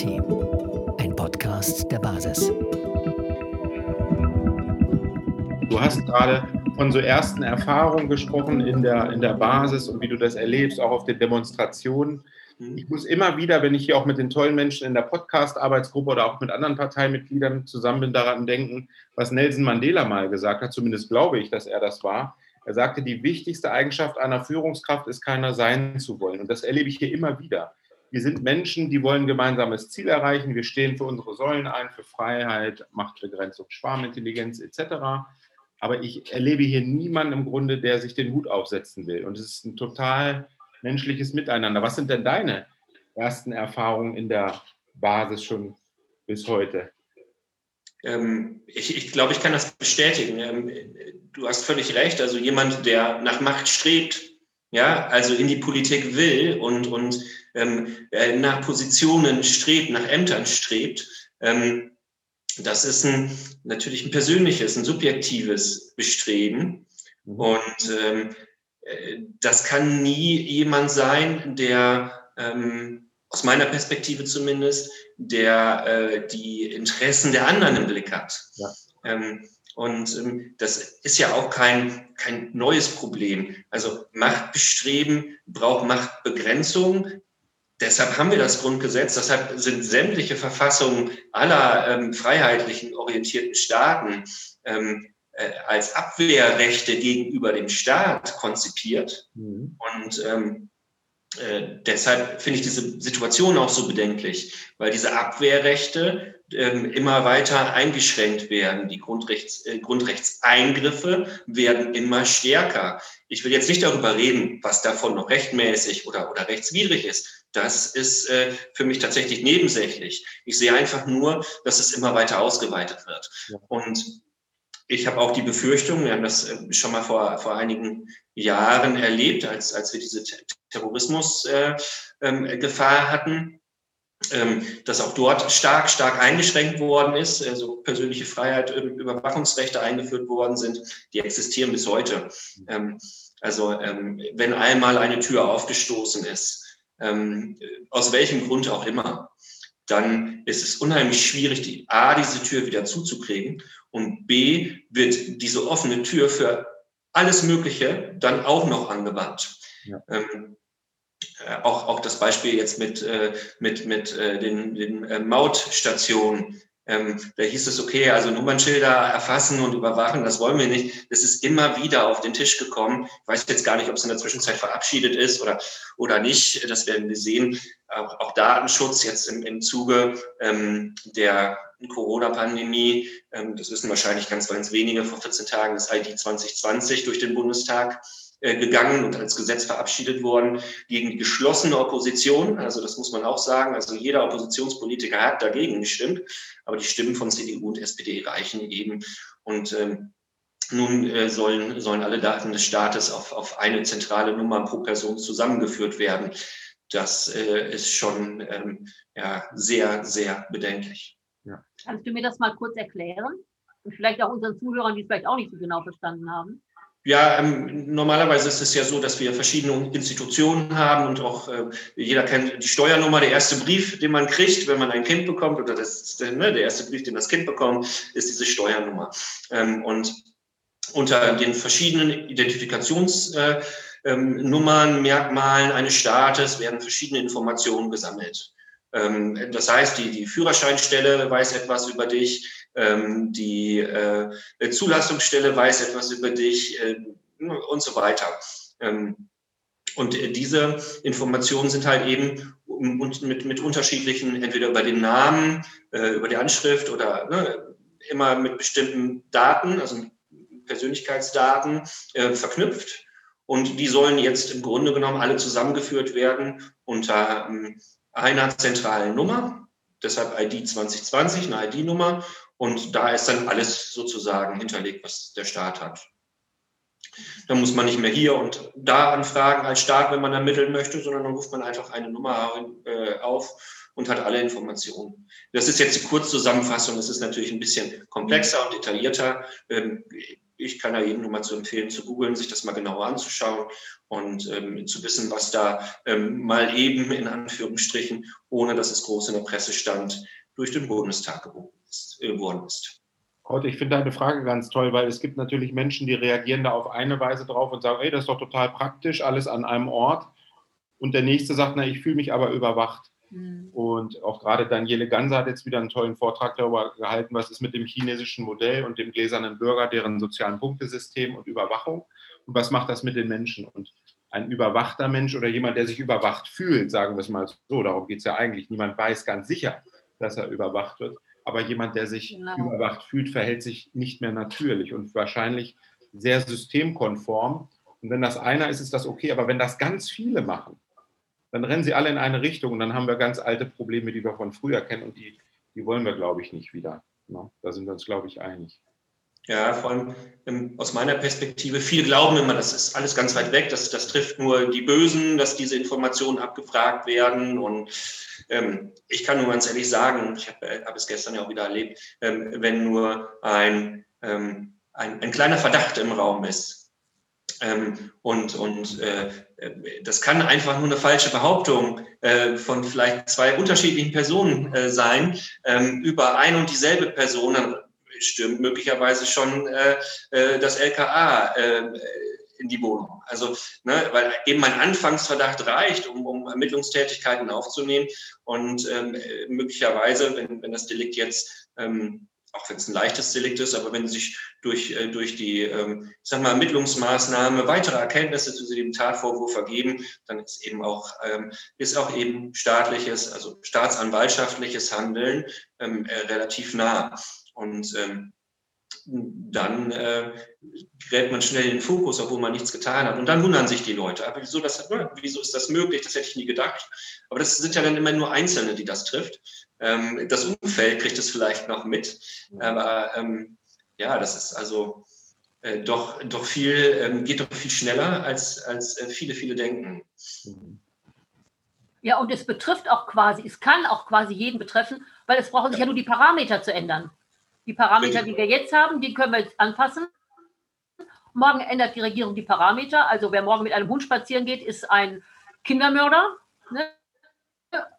Team, ein Podcast der Basis. Du hast gerade von so ersten Erfahrungen gesprochen in der, in der Basis und wie du das erlebst, auch auf den Demonstrationen. Mhm. Ich muss immer wieder, wenn ich hier auch mit den tollen Menschen in der Podcast-Arbeitsgruppe oder auch mit anderen Parteimitgliedern zusammen bin, daran denken, was Nelson Mandela mal gesagt hat, zumindest glaube ich, dass er das war. Er sagte, die wichtigste Eigenschaft einer Führungskraft ist, keiner sein zu wollen. Und das erlebe ich hier immer wieder. Wir sind Menschen, die wollen ein gemeinsames Ziel erreichen. Wir stehen für unsere Säulen ein, für Freiheit, Machtbegrenzung, Schwarmintelligenz etc. Aber ich erlebe hier niemanden im Grunde, der sich den Hut aufsetzen will. Und es ist ein total menschliches Miteinander. Was sind denn deine ersten Erfahrungen in der Basis schon bis heute? Ähm, ich, ich glaube, ich kann das bestätigen. Ähm, du hast völlig recht. Also jemand, der nach Macht strebt, ja, also in die Politik will und, und ähm, äh, nach Positionen strebt, nach Ämtern strebt, ähm, das ist ein, natürlich ein persönliches, ein subjektives Bestreben. Mhm. Und ähm, äh, das kann nie jemand sein, der ähm, aus meiner Perspektive zumindest, der äh, die Interessen der anderen im Blick hat. Ja. Und ähm, das ist ja auch kein, kein neues Problem. Also Machtbestreben braucht Machtbegrenzung. Deshalb haben wir das Grundgesetz, deshalb sind sämtliche Verfassungen aller ähm, freiheitlichen orientierten Staaten ähm, äh, als Abwehrrechte gegenüber dem Staat konzipiert. Mhm. Und ähm, äh, deshalb finde ich diese Situation auch so bedenklich, weil diese Abwehrrechte immer weiter eingeschränkt werden. Die Grundrechts, äh, Grundrechtseingriffe werden immer stärker. Ich will jetzt nicht darüber reden, was davon noch rechtmäßig oder, oder rechtswidrig ist. Das ist äh, für mich tatsächlich nebensächlich. Ich sehe einfach nur, dass es immer weiter ausgeweitet wird. Ja. Und ich habe auch die Befürchtung, wir haben das äh, schon mal vor, vor einigen Jahren erlebt, als, als wir diese Terrorismusgefahr äh, ähm, hatten, ähm, dass auch dort stark, stark eingeschränkt worden ist, also persönliche Freiheit, Überwachungsrechte eingeführt worden sind, die existieren bis heute. Ähm, also ähm, wenn einmal eine Tür aufgestoßen ist, ähm, aus welchem Grund auch immer, dann ist es unheimlich schwierig, die A, diese Tür wieder zuzukriegen und B, wird diese offene Tür für alles Mögliche dann auch noch angewandt. Ja. Ähm, äh, auch, auch das Beispiel jetzt mit, äh, mit, mit äh, den, den äh, Mautstationen. Ähm, da hieß es, okay, also Nummernschilder erfassen und überwachen, das wollen wir nicht. Das ist immer wieder auf den Tisch gekommen. Ich weiß jetzt gar nicht, ob es in der Zwischenzeit verabschiedet ist oder, oder nicht. Das werden wir sehen. Auch, auch Datenschutz jetzt im, im Zuge ähm, der Corona-Pandemie. Ähm, das wissen wahrscheinlich ganz, ganz wenige. Vor 14 Tagen ist ID 2020 durch den Bundestag äh, gegangen und als Gesetz verabschiedet worden gegen die geschlossene Opposition. Also das muss man auch sagen. Also jeder Oppositionspolitiker hat dagegen gestimmt, aber die Stimmen von CDU und SPD reichen eben. Und ähm, nun äh, sollen, sollen alle Daten des Staates auf, auf eine zentrale Nummer pro Person zusammengeführt werden. Das äh, ist schon ähm, ja, sehr, sehr bedenklich. Ja. Kannst du mir das mal kurz erklären? Und vielleicht auch unseren Zuhörern, die es vielleicht auch nicht so genau verstanden haben? Ja, ähm, normalerweise ist es ja so, dass wir verschiedene Institutionen haben und auch äh, jeder kennt die Steuernummer. Der erste Brief, den man kriegt, wenn man ein Kind bekommt, oder das, ne, der erste Brief, den das Kind bekommt, ist diese Steuernummer. Ähm, und unter den verschiedenen Identifikationsnummern, äh, ähm, Merkmalen eines Staates werden verschiedene Informationen gesammelt. Ähm, das heißt, die, die Führerscheinstelle weiß etwas über dich, ähm, die äh, Zulassungsstelle weiß etwas über dich äh, und so weiter. Ähm, und diese Informationen sind halt eben mit, mit unterschiedlichen, entweder über den Namen, äh, über die Anschrift oder ne, immer mit bestimmten Daten, also Persönlichkeitsdaten äh, verknüpft. Und die sollen jetzt im Grunde genommen alle zusammengeführt werden unter ähm, einer zentralen Nummer, deshalb ID 2020, eine ID-Nummer. Und da ist dann alles sozusagen hinterlegt, was der Staat hat. Da muss man nicht mehr hier und da anfragen als Staat, wenn man ermitteln möchte, sondern dann ruft man einfach eine Nummer äh, auf und hat alle Informationen. Das ist jetzt die Kurzzusammenfassung. Es ist natürlich ein bisschen komplexer und detaillierter. Ähm, ich kann da jedem nur mal zu empfehlen, zu googeln, sich das mal genauer anzuschauen und ähm, zu wissen, was da ähm, mal eben in Anführungsstrichen, ohne dass es groß in der Presse stand, durch den Bundestag. Äh, geworden ist. Heute, ich finde deine Frage ganz toll, weil es gibt natürlich Menschen, die reagieren da auf eine Weise drauf und sagen, ey, das ist doch total praktisch, alles an einem Ort. Und der nächste sagt, na, ich fühle mich aber überwacht. Mhm. Und auch gerade Daniele Ganser hat jetzt wieder einen tollen Vortrag darüber gehalten, was ist mit dem chinesischen Modell und dem gläsernen Bürger, deren sozialen Punktesystem und Überwachung und was macht das mit den Menschen. Und ein überwachter Mensch oder jemand, der sich überwacht fühlt, sagen wir es mal so, darum geht es ja eigentlich, niemand weiß ganz sicher, dass er überwacht wird, aber jemand, der sich genau. überwacht fühlt, verhält sich nicht mehr natürlich und wahrscheinlich sehr systemkonform. Und wenn das einer ist, ist das okay. Aber wenn das ganz viele machen, dann rennen sie alle in eine Richtung und dann haben wir ganz alte Probleme, die wir von früher kennen und die, die wollen wir, glaube ich, nicht wieder. No, da sind wir uns, glaube ich, einig. Ja, vor allem ähm, aus meiner Perspektive, viele glauben immer, das ist alles ganz weit weg, das, das trifft nur die Bösen, dass diese Informationen abgefragt werden. Und ähm, ich kann nur ganz ehrlich sagen, ich habe äh, hab es gestern ja auch wieder erlebt, ähm, wenn nur ein, ähm, ein, ein, kleiner Verdacht im Raum ist. Ähm, und und äh, äh, das kann einfach nur eine falsche Behauptung äh, von vielleicht zwei unterschiedlichen Personen äh, sein, ähm, über ein und dieselbe Person, dann stürmt möglicherweise schon äh, äh das LKA äh, in die Wohnung. Also, ne, weil eben mein Anfangsverdacht reicht, um, um Ermittlungstätigkeiten aufzunehmen und ähm, möglicherweise, wenn, wenn das Delikt jetzt ähm, auch wenn es ein leichtes Delikt ist, aber wenn sich durch, äh, durch die ähm, sag mal, Ermittlungsmaßnahme weitere Erkenntnisse zu dem Tatvorwurf ergeben, dann ist eben auch, ähm, ist auch eben staatliches, also staatsanwaltschaftliches Handeln ähm, äh, relativ nah. Und ähm, dann äh, gerät man schnell in den Fokus, obwohl man nichts getan hat. Und dann wundern sich die Leute. Aber wieso, das, wieso ist das möglich? Das hätte ich nie gedacht. Aber das sind ja dann immer nur Einzelne, die das trifft. Ähm, das Umfeld kriegt es vielleicht noch mit. Aber ähm, ja, das ist also äh, doch, doch viel, ähm, geht doch viel schneller, als, als äh, viele, viele denken. Ja, und es betrifft auch quasi, es kann auch quasi jeden betreffen, weil es brauchen sich ja nur die Parameter zu ändern. Die Parameter, die wir jetzt haben, die können wir jetzt anpassen. Morgen ändert die Regierung die Parameter. Also wer morgen mit einem Hund spazieren geht, ist ein Kindermörder. Ne?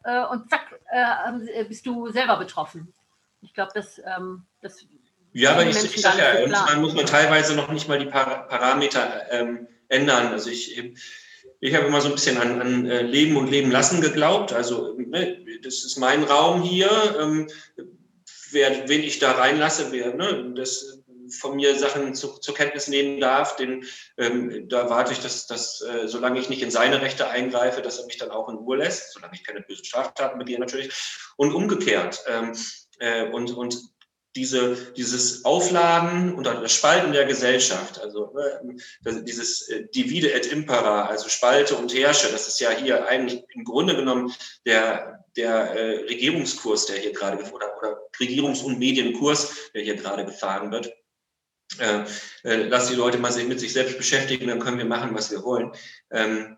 Äh, und zack, äh, bist du selber betroffen. Ich glaube, das, ähm, das ja, aber ich, ich sage ja, man muss man teilweise noch nicht mal die Parameter ähm, ändern. Also ich, ich habe immer so ein bisschen an, an äh, Leben und Leben lassen geglaubt. Also ne, das ist mein Raum hier. Ähm, wer, wen ich da reinlasse, wer ne, das von mir Sachen zu, zur Kenntnis nehmen darf, den, ähm, da warte ich, dass, dass äh, solange ich nicht in seine Rechte eingreife, dass er mich dann auch in Ruhe lässt, solange ich keine bösen Straftaten begehe natürlich. Und umgekehrt. Ähm, äh, und, und diese, dieses Aufladen und das Spalten der Gesellschaft, also äh, dieses äh, Divide et Impera, also Spalte und Herrsche, das ist ja hier eigentlich im Grunde genommen der, der äh, Regierungskurs, der hier gerade, oder, oder Regierungs- und Medienkurs, der hier gerade gefahren wird. Äh, äh, lass die Leute mal mit sich selbst beschäftigen, dann können wir machen, was wir wollen. Ähm,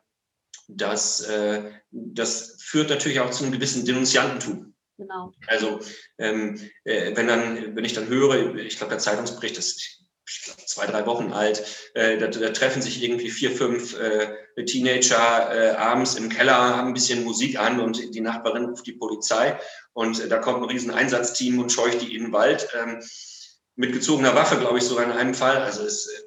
das, äh, das führt natürlich auch zu einem gewissen Denunziantentum. Genau. Also ähm, äh, wenn dann, wenn ich dann höre, ich glaube, der Zeitungsbericht ist ich glaube, zwei, drei Wochen alt, äh, da, da, treffen sich irgendwie vier, fünf äh, Teenager äh, abends im Keller, haben ein bisschen Musik an und die Nachbarin ruft die Polizei und äh, da kommt ein riesen Einsatzteam und scheucht die in den Wald. Ähm, mit gezogener Waffe, glaube ich, sogar in einem Fall. Also ist äh,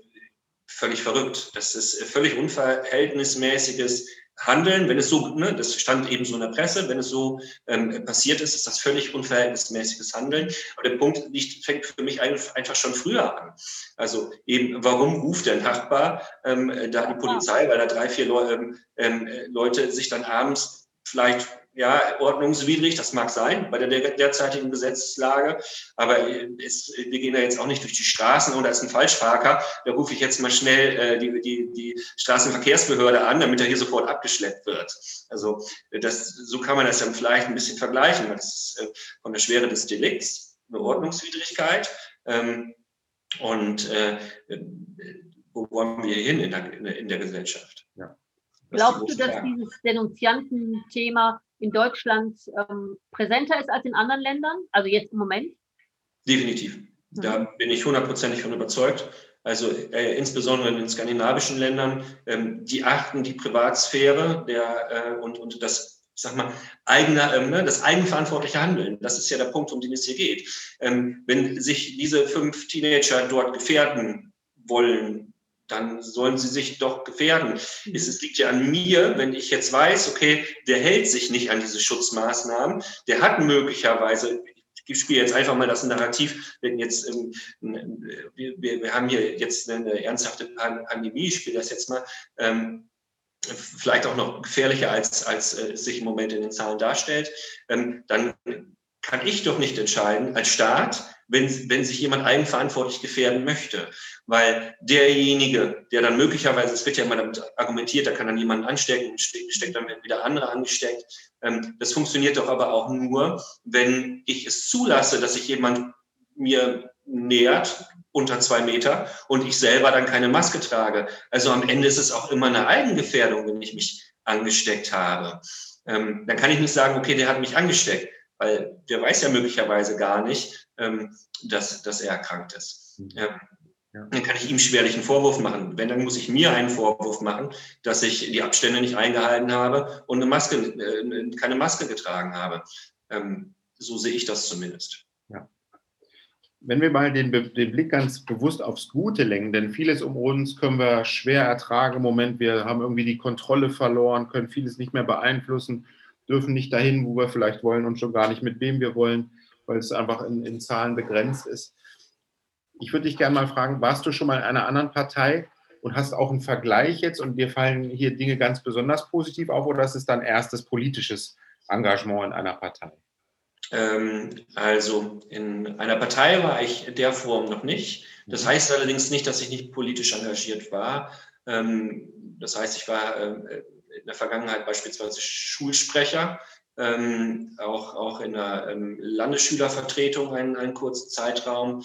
völlig verrückt. Das ist völlig unverhältnismäßiges Handeln, wenn es so, ne, das stand eben so in der Presse, wenn es so ähm, passiert ist, ist das völlig unverhältnismäßiges Handeln. Aber der Punkt liegt, fängt für mich einfach schon früher an. Also eben, warum ruft der Nachbar ähm, da die Polizei, weil da drei, vier Leu ähm, ähm Leute sich dann abends vielleicht ja, ordnungswidrig, das mag sein bei der derzeitigen Gesetzeslage, aber es, wir gehen da jetzt auch nicht durch die Straßen und da ist ein Falschparker, da rufe ich jetzt mal schnell äh, die, die, die Straßenverkehrsbehörde an, damit er hier sofort abgeschleppt wird. Also das, so kann man das dann vielleicht ein bisschen vergleichen, das ist äh, von der Schwere des Delikts eine Ordnungswidrigkeit ähm, und äh, wo wollen wir hin in der, in der Gesellschaft? Ja. Glaubst du, dass dieses Denunzianten-Thema in Deutschland ähm, präsenter ist als in anderen Ländern? Also jetzt im Moment? Definitiv. Da mhm. bin ich hundertprozentig von überzeugt. also äh, insbesondere in den skandinavischen Ländern, ähm, die achten die Privatsphäre der, äh, und, und das, ich sag mal, eigene, ähm, ne, das eigenverantwortliche Handeln. Das ist ja der Punkt, um den es hier geht. Ähm, wenn sich diese fünf Teenager dort gefährden wollen, dann sollen sie sich doch gefährden. Es, es liegt ja an mir, wenn ich jetzt weiß, okay, der hält sich nicht an diese Schutzmaßnahmen, der hat möglicherweise ich spiele jetzt einfach mal das Narrativ, wenn jetzt, ähm, wir, wir, haben hier jetzt eine ernsthafte Pandemie, ich spiele das jetzt mal, ähm, vielleicht auch noch gefährlicher, als, als äh, sich im Moment in den Zahlen darstellt, ähm, dann kann ich doch nicht entscheiden als Staat, wenn, wenn sich jemand eigenverantwortlich gefährden möchte. Weil derjenige, der dann möglicherweise, es wird ja immer damit argumentiert, da kann dann jemanden anstecken, steckt dann wieder andere angesteckt. Ähm, das funktioniert doch aber auch nur, wenn ich es zulasse, dass sich jemand mir nähert unter zwei Meter und ich selber dann keine Maske trage. Also am Ende ist es auch immer eine Eigengefährdung, wenn ich mich angesteckt habe. Ähm, dann kann ich nicht sagen, okay, der hat mich angesteckt, weil der weiß ja möglicherweise gar nicht, ähm, dass, dass er erkrankt ist. Mhm. Ja. Dann kann ich ihm schwerlich einen Vorwurf machen. Wenn, dann muss ich mir einen Vorwurf machen, dass ich die Abstände nicht eingehalten habe und eine Maske, äh, keine Maske getragen habe. Ähm, so sehe ich das zumindest. Ja. Wenn wir mal den, den, Blick ganz bewusst aufs Gute lenken, denn vieles um uns können wir schwer ertragen im Moment. Wir haben irgendwie die Kontrolle verloren, können vieles nicht mehr beeinflussen, dürfen nicht dahin, wo wir vielleicht wollen und schon gar nicht mit wem wir wollen, weil es einfach in, in Zahlen begrenzt ist. Ich würde dich gerne mal fragen, warst du schon mal in einer anderen Partei und hast auch einen Vergleich jetzt und dir fallen hier Dinge ganz besonders positiv auf oder ist es dein erstes politisches Engagement in einer Partei? Ähm, also in einer Partei war ich in der Form noch nicht. Das mhm. heißt allerdings nicht, dass ich nicht politisch engagiert war. Ähm, das heißt, ich war äh, in der Vergangenheit beispielsweise Schulsprecher, ähm, auch, auch in der ähm, Landesschülervertretung einen, einen kurzen Zeitraum.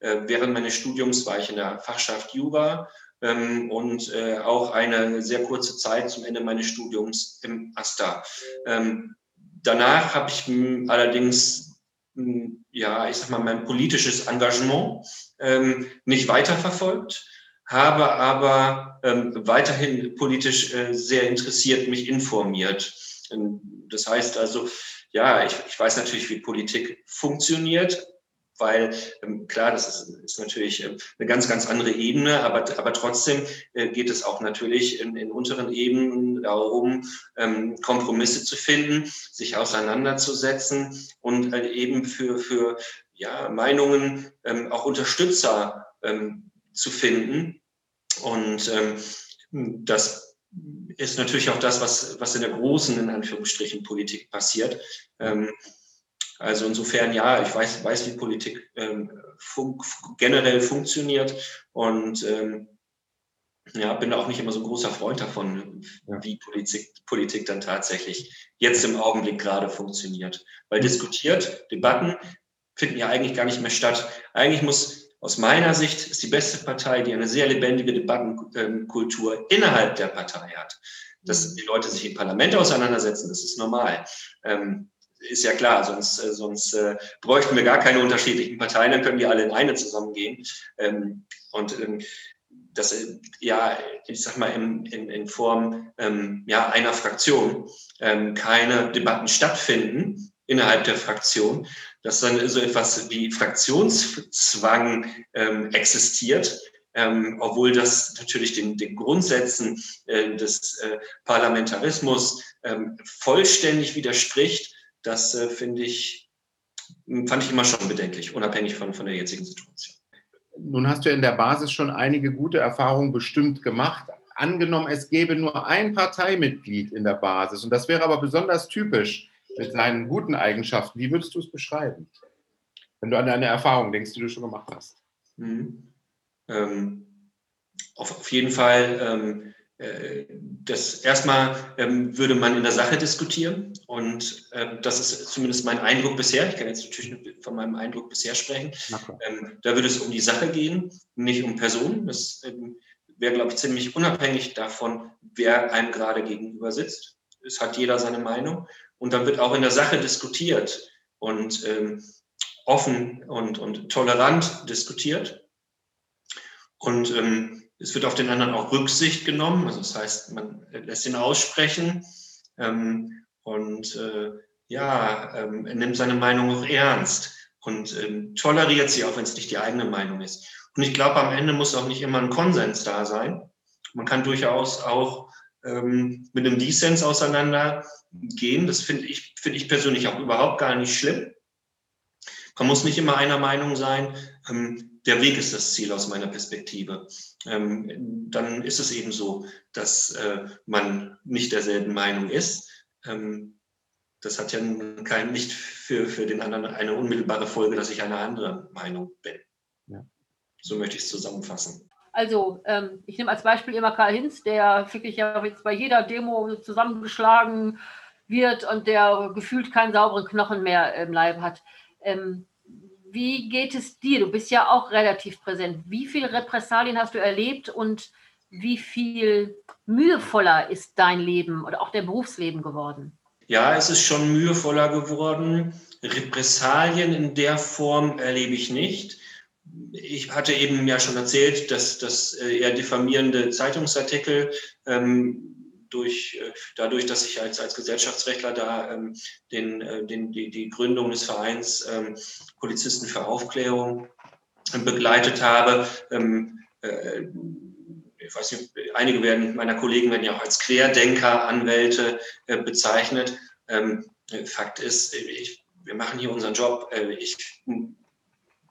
Äh, während meines Studiums war ich in der Fachschaft Jura ähm, und äh, auch eine sehr kurze Zeit zum Ende meines Studiums im AStA. Ähm, danach habe ich allerdings, ja, ich sag mal, mein politisches Engagement ähm, nicht weiterverfolgt, habe aber weiterhin politisch äh, sehr interessiert mich informiert. Das heißt also, ja, ich, ich weiß natürlich, wie Politik funktioniert, weil ähm, klar, das ist, ist natürlich äh, eine ganz, ganz andere Ebene, aber, aber trotzdem äh, geht es auch natürlich in, in unteren Ebenen darum, ähm, Kompromisse zu finden, sich auseinanderzusetzen und äh, eben für, für ja, Meinungen ähm, auch Unterstützer ähm, zu finden. Und ähm, das ist natürlich auch das, was, was in der großen, in Anführungsstrichen, Politik passiert. Ähm, also insofern, ja, ich weiß, weiß wie Politik ähm, fun generell funktioniert und ähm, ja, bin auch nicht immer so ein großer Freund davon, wie Politik, Politik dann tatsächlich jetzt im Augenblick gerade funktioniert. Weil diskutiert, Debatten finden ja eigentlich gar nicht mehr statt. Eigentlich muss aus meiner Sicht ist die beste Partei, die eine sehr lebendige Debattenkultur innerhalb der Partei hat. Dass mhm. die Leute sich im Parlament auseinandersetzen, das ist normal. Ähm, ist ja klar, sonst, äh, sonst äh, bräuchten wir gar keine unterschiedlichen Parteien, dann können die alle in eine zusammengehen. Ähm, und ähm, dass äh, ja, ich sag mal, in, in, in Form ähm, ja, einer Fraktion ähm, keine Debatten stattfinden innerhalb der Fraktion, dass dann so etwas wie Fraktionszwang ähm, existiert, ähm, obwohl das natürlich den, den Grundsätzen äh, des äh, Parlamentarismus ähm, vollständig widerspricht das äh, finde ich, fand ich immer schon bedenklich, unabhängig von, von der jetzigen Situation. Nun hast du in der Basis schon einige gute Erfahrungen bestimmt gemacht. Angenommen, es gäbe nur ein Parteimitglied in der Basis und das wäre aber besonders typisch mit seinen guten Eigenschaften. Wie würdest du es beschreiben, wenn du an deine Erfahrungen denkst, die du schon gemacht hast? Mhm. Ähm, auf, auf, jeden Fall ähm, äh, das erstmal ähm, würde man in der Sache diskutieren und äh, das ist zumindest mein Eindruck bisher. Ich kann jetzt natürlich von meinem Eindruck bisher sprechen. Ähm, da würde es um die Sache gehen, nicht um Personen. Das ähm, wäre, glaube ich, ziemlich unabhängig davon, wer einem gerade gegenüber sitzt. Es hat jeder seine Meinung und dann wird auch in der Sache diskutiert und ähm, offen und, und tolerant diskutiert. Und ähm, es wird auf den anderen auch Rücksicht genommen. Also das heißt, man lässt ihn aussprechen ähm, und äh, ja, ähm, er nimmt seine Meinung auch ernst und ähm, toleriert sie, auch wenn es nicht die eigene Meinung ist. Und ich glaube, am Ende muss auch nicht immer ein Konsens da sein. Man kann durchaus auch ähm, mit einem Dissens auseinandergehen. Das finde ich, finde ich persönlich auch überhaupt gar nicht schlimm. Man muss nicht immer einer Meinung sein. Ähm, der Weg ist das Ziel aus meiner Perspektive. Ähm, dann ist es eben so, dass äh, man nicht derselben Meinung ist. Ähm, das hat ja kein, nicht für, für den anderen eine unmittelbare Folge, dass ich eine andere Meinung bin. Ja. So möchte ich es zusammenfassen. Also, ähm, ich nehme als Beispiel immer Karl Hinz, der wirklich ja jetzt bei jeder Demo zusammengeschlagen wird und der gefühlt keinen sauberen Knochen mehr im Leib hat. Ähm, wie geht es dir? Du bist ja auch relativ präsent. Wie viele Repressalien hast du erlebt und wie viel mühevoller ist dein Leben oder auch dein Berufsleben geworden? Ja, es ist schon mühevoller geworden. Repressalien in der Form erlebe ich nicht ich hatte eben ja schon erzählt, dass, dass äh, eher diffamierende Zeitungsartikel ähm, durch, äh, dadurch, dass ich als, als Gesellschaftsrechtler da ähm, den, äh, den, die, die Gründung des Vereins ähm, Polizisten für Aufklärung äh, begleitet habe. Ähm, äh, ich weiß nicht, einige werden, meiner Kollegen werden ja auch als Querdenker, Anwälte äh, bezeichnet. Ähm, Fakt ist, ich, wir machen hier unseren Job. ich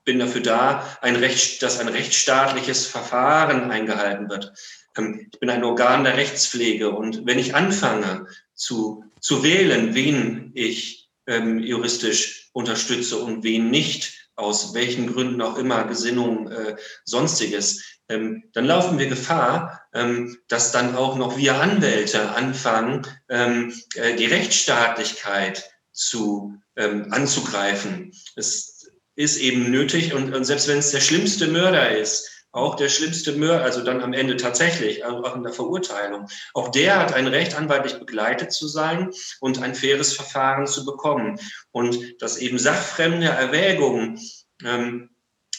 bin dafür da, ein Recht, dass ein rechtsstaatliches Verfahren eingehalten wird. Ähm, ich bin ein Organ der Rechtspflege und wenn ich anfange zu, zu wählen, wen ich ähm, juristisch unterstütze und wen nicht, aus welchen Gründen auch immer, Gesinnung, äh, sonstiges, ähm, dann laufen wir Gefahr, ähm, dass dann auch noch wir Anwälte anfangen, ähm, äh, die Rechtsstaatlichkeit zu, ähm, anzugreifen. Es ist eben nötig. Und, und selbst wenn es der schlimmste Mörder ist, auch der schlimmste Mörder, also dann am Ende tatsächlich, auch in der Verurteilung, auch der hat ein Recht, anwaltlich begleitet zu sein und ein faires Verfahren zu bekommen. Und dass eben sachfremde Erwägungen ähm,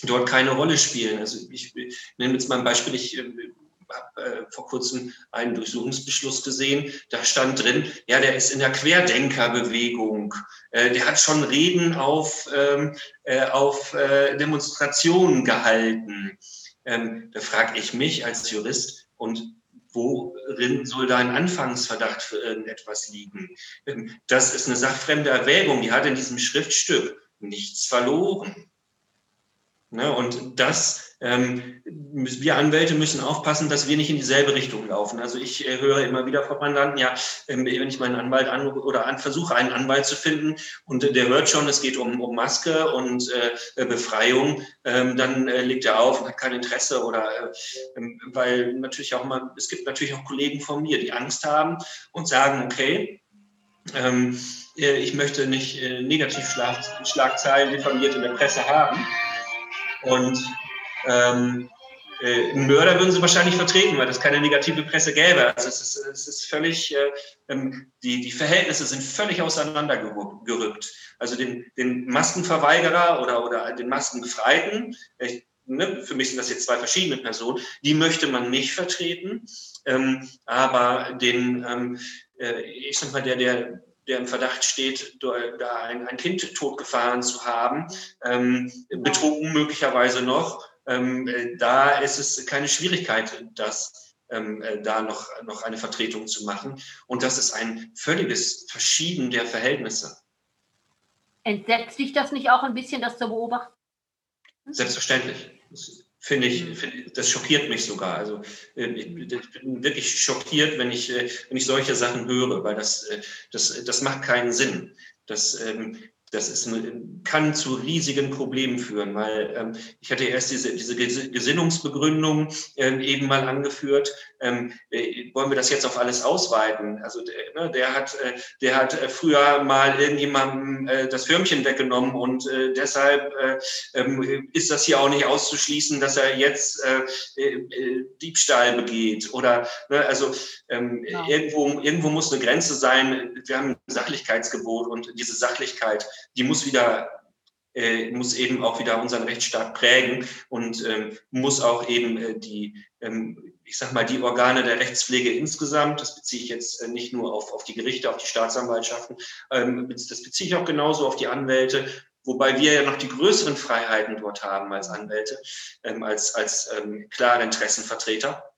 dort keine Rolle spielen. Also ich, ich nehme jetzt mal ein Beispiel, ich äh, habe äh, vor kurzem einen Durchsuchungsbeschluss gesehen, da stand drin, ja, der ist in der Querdenkerbewegung, äh, der hat schon Reden auf, ähm, äh, auf äh, Demonstrationen gehalten. Ähm, da frage ich mich als Jurist, und worin soll da ein Anfangsverdacht für irgendetwas liegen? Ähm, das ist eine sachfremde Erwägung, die hat in diesem Schriftstück nichts verloren. Ne? Und das, wir Anwälte müssen aufpassen, dass wir nicht in dieselbe Richtung laufen. Also ich äh, höre immer wieder von Mandanten, ja, ähm, wenn ich meinen Anwalt an oder an, versuche, einen Anwalt zu finden und äh, der hört schon, es geht um, um Maske und äh, Befreiung, ähm, dann äh, legt er auf und hat kein Interesse oder äh, ähm, weil natürlich auch mal, es gibt natürlich auch Kollegen von mir, die Angst haben und sagen, okay, ähm, äh, ich möchte nicht Negativschlagzeilen diffamiert in der Presse haben. Und ähm, äh, einen Mörder würden sie wahrscheinlich vertreten, weil es keine negative Presse gäbe. Also es ist, es ist völlig, äh, ähm, die, die Verhältnisse sind völlig auseinandergerückt. Also den, den Maskenverweigerer oder, oder den Maskenbefreiten, ich, ne, für mich sind das jetzt zwei verschiedene Personen, die möchte man nicht vertreten. Ähm, aber den, ähm, äh, ich sag mal, der, der der im Verdacht steht, da ein, ein Kind totgefahren zu haben, ähm, betrunken möglicherweise noch. Ähm, äh, da ist es keine Schwierigkeit, das ähm, äh, da noch, noch eine Vertretung zu machen. Und das ist ein völliges Verschieben der Verhältnisse. Entsetzt dich das nicht auch ein bisschen, das zu beobachten? Selbstverständlich. Das finde ich, mhm. find, das schockiert mich sogar. Also äh, ich bin wirklich schockiert, wenn ich, wenn ich solche Sachen höre, weil das, das, das macht keinen Sinn. Das, ähm, das ist, kann zu riesigen Problemen führen, weil ähm, ich hatte erst diese, diese Gesinnungsbegründung ähm, eben mal angeführt. Ähm, äh, wollen wir das jetzt auf alles ausweiten? Also der, ne, der hat, äh, der hat äh, früher mal irgendjemandem äh, das Firmchen weggenommen und äh, deshalb äh, ähm, ist das hier auch nicht auszuschließen, dass er jetzt Diebstahl begeht oder ne, also ähm, ja. irgendwo, irgendwo muss eine Grenze sein. Wir haben ein Sachlichkeitsgebot und diese Sachlichkeit die muss wieder äh, muss eben auch wieder unseren Rechtsstaat prägen und ähm, muss auch eben äh, die, ähm, ich sag mal, die Organe der Rechtspflege insgesamt, das beziehe ich jetzt äh, nicht nur auf, auf die Gerichte, auf die Staatsanwaltschaften, ähm, das beziehe ich auch genauso auf die Anwälte, wobei wir ja noch die größeren Freiheiten dort haben als Anwälte, ähm, als, als ähm, klare Interessenvertreter.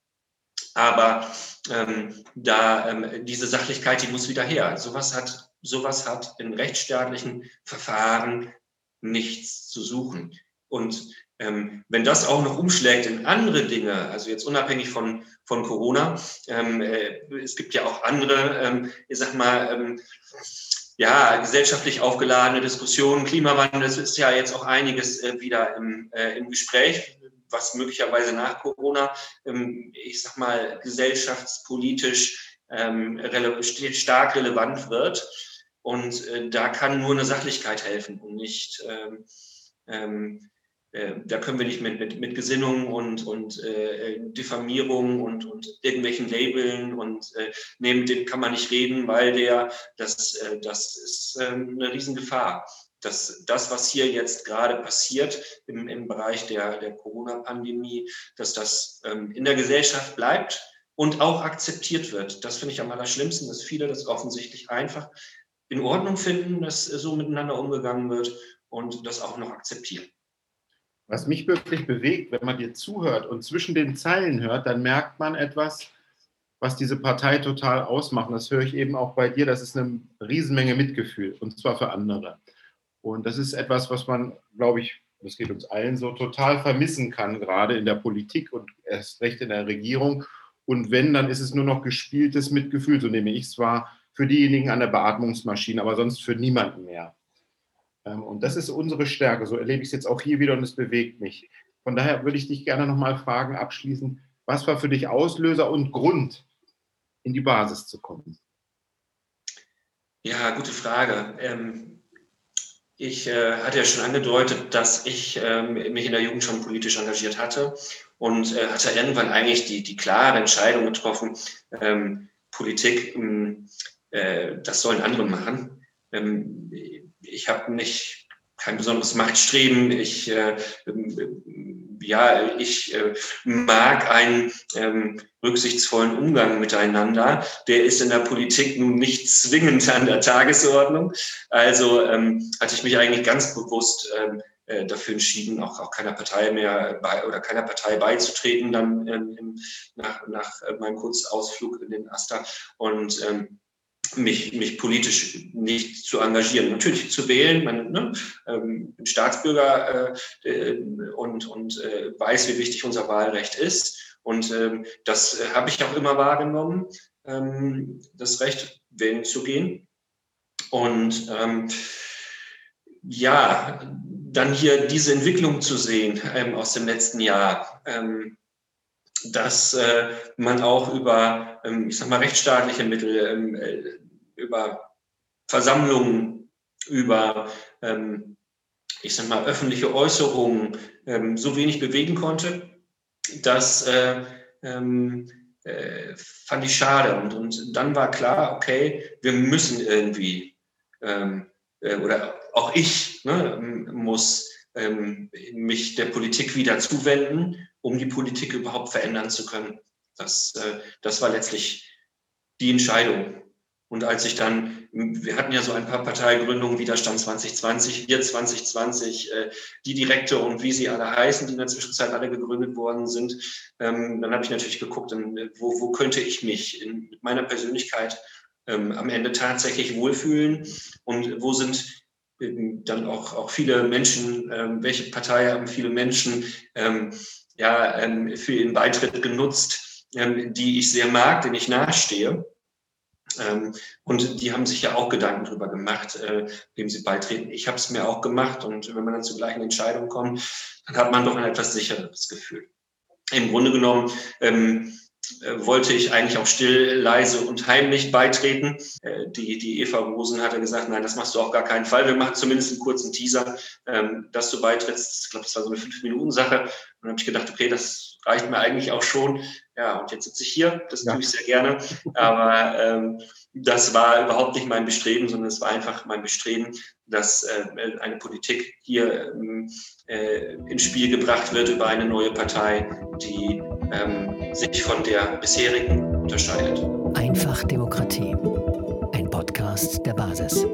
Aber ähm, da ähm, diese Sachlichkeit, die muss wieder her. Sowas hat, sowas hat in rechtsstaatlichen Verfahren nichts zu suchen. Und ähm, wenn das auch noch umschlägt in andere Dinge, also jetzt unabhängig von, von Corona, ähm, äh, es gibt ja auch andere, ähm, ich sag mal, ähm, ja, gesellschaftlich aufgeladene Diskussionen, Klimawandel, es ist ja jetzt auch einiges äh, wieder im, äh, im Gespräch, was möglicherweise nach Corona, ähm, ich sag mal, gesellschaftspolitisch ähm, stark relevant wird. Und äh, da kann nur eine Sachlichkeit helfen und nicht, ähm, ähm, äh, da können wir nicht mit, mit, mit Gesinnung und, und äh, Diffamierung und, und irgendwelchen Labeln und äh, neben dem kann man nicht reden, weil der, das, äh, das ist äh, eine Riesengefahr. Dass das, was hier jetzt gerade passiert im, im Bereich der, der Corona-Pandemie, dass das ähm, in der Gesellschaft bleibt und auch akzeptiert wird. Das finde ich am allerschlimmsten, dass viele das offensichtlich einfach in Ordnung finden, dass so miteinander umgegangen wird und das auch noch akzeptieren. Was mich wirklich bewegt, wenn man dir zuhört und zwischen den Zeilen hört, dann merkt man etwas, was diese Partei total ausmacht. Das höre ich eben auch bei dir. Das ist eine Riesenmenge Mitgefühl und zwar für andere. Und das ist etwas, was man, glaube ich, das geht uns allen so, total vermissen kann, gerade in der Politik und erst recht in der Regierung. Und wenn, dann ist es nur noch gespieltes Mitgefühl, so nehme ich es wahr, für diejenigen an der Beatmungsmaschine, aber sonst für niemanden mehr. Ähm, und das ist unsere Stärke. So erlebe ich es jetzt auch hier wieder und es bewegt mich. Von daher würde ich dich gerne nochmal fragen, abschließend, was war für dich Auslöser und Grund, in die Basis zu kommen? Ja, gute Frage. Ähm, ich äh, hatte ja schon angedeutet, dass ich ähm, mich in der Jugend schon politisch engagiert hatte und äh, hatte irgendwann eigentlich die, die klare Entscheidung getroffen, Politik äh, das sollen andere machen. Ähm, ich habe nicht kein besonderes Machtstreben. Ich, äh, ja, ich äh, mag einen ähm, rücksichtsvollen Umgang miteinander. Der ist in der Politik nun nicht zwingend an der Tagesordnung. Also ähm, hatte ich mich eigentlich ganz bewusst ähm, äh, dafür entschieden, auch, auch keiner Partei mehr bei, oder keiner Partei beizutreten, dann ähm, nach, nach meinem Kurzausflug in den Asta. Und ähm, mich, mich politisch nicht zu engagieren. Natürlich zu wählen, man ne, ähm, bin Staatsbürger äh, äh, und, und äh, weiß, wie wichtig unser Wahlrecht ist. Und ähm, das äh, habe ich auch immer wahrgenommen, ähm, das Recht, wählen zu gehen. Und ähm, ja, dann hier diese Entwicklung zu sehen ähm, aus dem letzten Jahr ähm, dass äh, man auch über, ähm, ich sag mal, rechtsstaatliche Mittel, ähm, äh, über Versammlungen, über, ähm, ich sag mal, öffentliche Äußerungen ähm, so wenig bewegen konnte, das äh, ähm, äh, fand ich schade. Und, und dann war klar, okay, wir müssen irgendwie, ähm, äh, oder auch ich ne, muss ähm, mich der Politik wieder zuwenden, um die Politik überhaupt verändern zu können. Das, äh, das war letztlich die Entscheidung. Und als ich dann, wir hatten ja so ein paar Parteigründungen, Widerstand 2020, wir 2020, äh, die Direkte und wie sie alle heißen, die in der Zwischenzeit alle gegründet worden sind, ähm, dann habe ich natürlich geguckt, wo, wo könnte ich mich in meiner Persönlichkeit ähm, am Ende tatsächlich wohlfühlen und wo sind dann auch, auch viele Menschen, ähm, welche Partei haben viele Menschen ähm, ja, ähm, für ihren Beitritt genutzt, ähm, die ich sehr mag, denen ich nachstehe. Ähm, und die haben sich ja auch Gedanken darüber gemacht, äh, dem sie beitreten. Ich habe es mir auch gemacht und wenn man dann zur gleichen Entscheidung kommt, dann hat man doch ein etwas sichereres Gefühl. Im Grunde genommen ähm, äh, wollte ich eigentlich auch still, leise und heimlich beitreten. Äh, die, die Eva Rosen hatte gesagt, nein, das machst du auf gar keinen Fall. Wir machen zumindest einen kurzen Teaser, ähm, dass du beitrittst. Ich glaube, das war so eine Fünf-Minuten-Sache. Und dann habe ich gedacht, okay, das reicht mir eigentlich auch schon. Ja, und jetzt sitze ich hier. Das ja. tue ich sehr gerne. Aber ähm, das war überhaupt nicht mein Bestreben, sondern es war einfach mein Bestreben, dass äh, eine Politik hier ähm, äh, ins Spiel gebracht wird über eine neue Partei, die ähm, sich von der bisherigen unterscheidet. Einfach Demokratie. Ein Podcast der Basis.